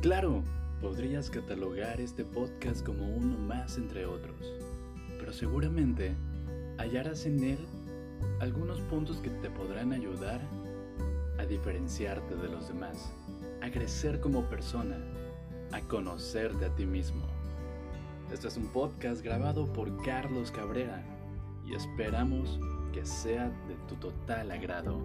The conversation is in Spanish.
Claro, podrías catalogar este podcast como uno más entre otros, pero seguramente hallarás en él algunos puntos que te podrán ayudar a diferenciarte de los demás, a crecer como persona, a conocerte a ti mismo. Este es un podcast grabado por Carlos Cabrera y esperamos que sea de tu total agrado.